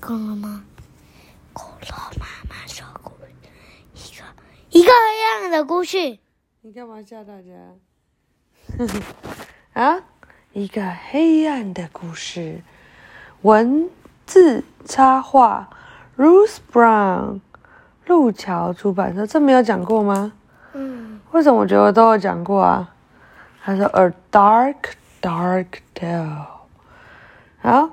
空了吗？恐龙妈妈说故，一个一个黑暗的故事。你干嘛吓大家？啊，一个黑暗的故事，文字插画，Ruth Brown，路桥出版社，这没有讲过吗？嗯，为什么我觉得我都有讲过啊？他说 A dark, dark tale。好，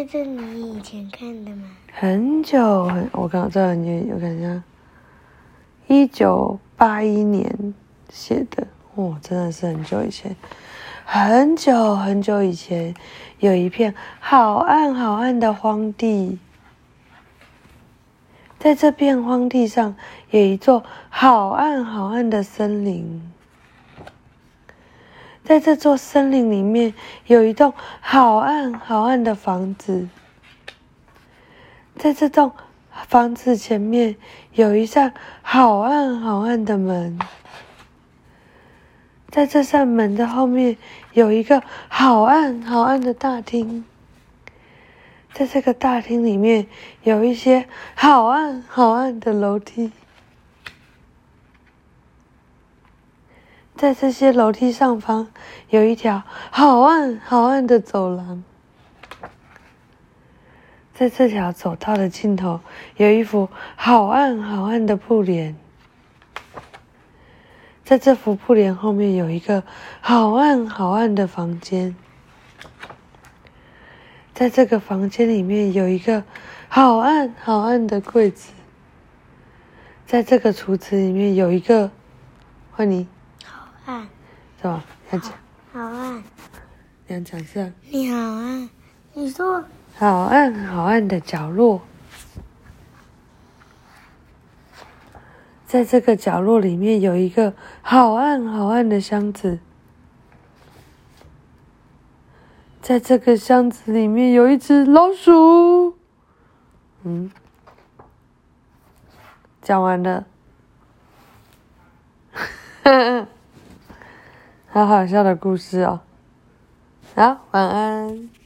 那是你以前看的吗？很久很，我刚这很久，我看一下，一九八一年写的，哇，真的是很久以前，很久很久以前，有一片好暗好暗的荒地，在这片荒地上有一座好暗好暗的森林。在这座森林里面，有一栋好暗好暗的房子。在这栋房子前面，有一扇好暗好暗的门。在这扇门的后面，有一个好暗好暗的大厅。在这个大厅里面，有一些好暗好暗的楼梯。在这些楼梯上方，有一条好暗好暗的走廊。在这条走道的尽头，有一幅好暗好暗的布帘。在这幅布帘后面，有一个好暗好暗的房间。在这个房间里面，有一个好暗好暗的柜子。在这个橱子里面，有一个，欢迎。是吧？要讲，好暗，你要讲是你好暗。你说。好暗好暗的角落，在这个角落里面有一个好暗好暗的箱子，在这个箱子里面有一只老鼠。嗯，讲完了，好好笑的故事哦。好，晚安。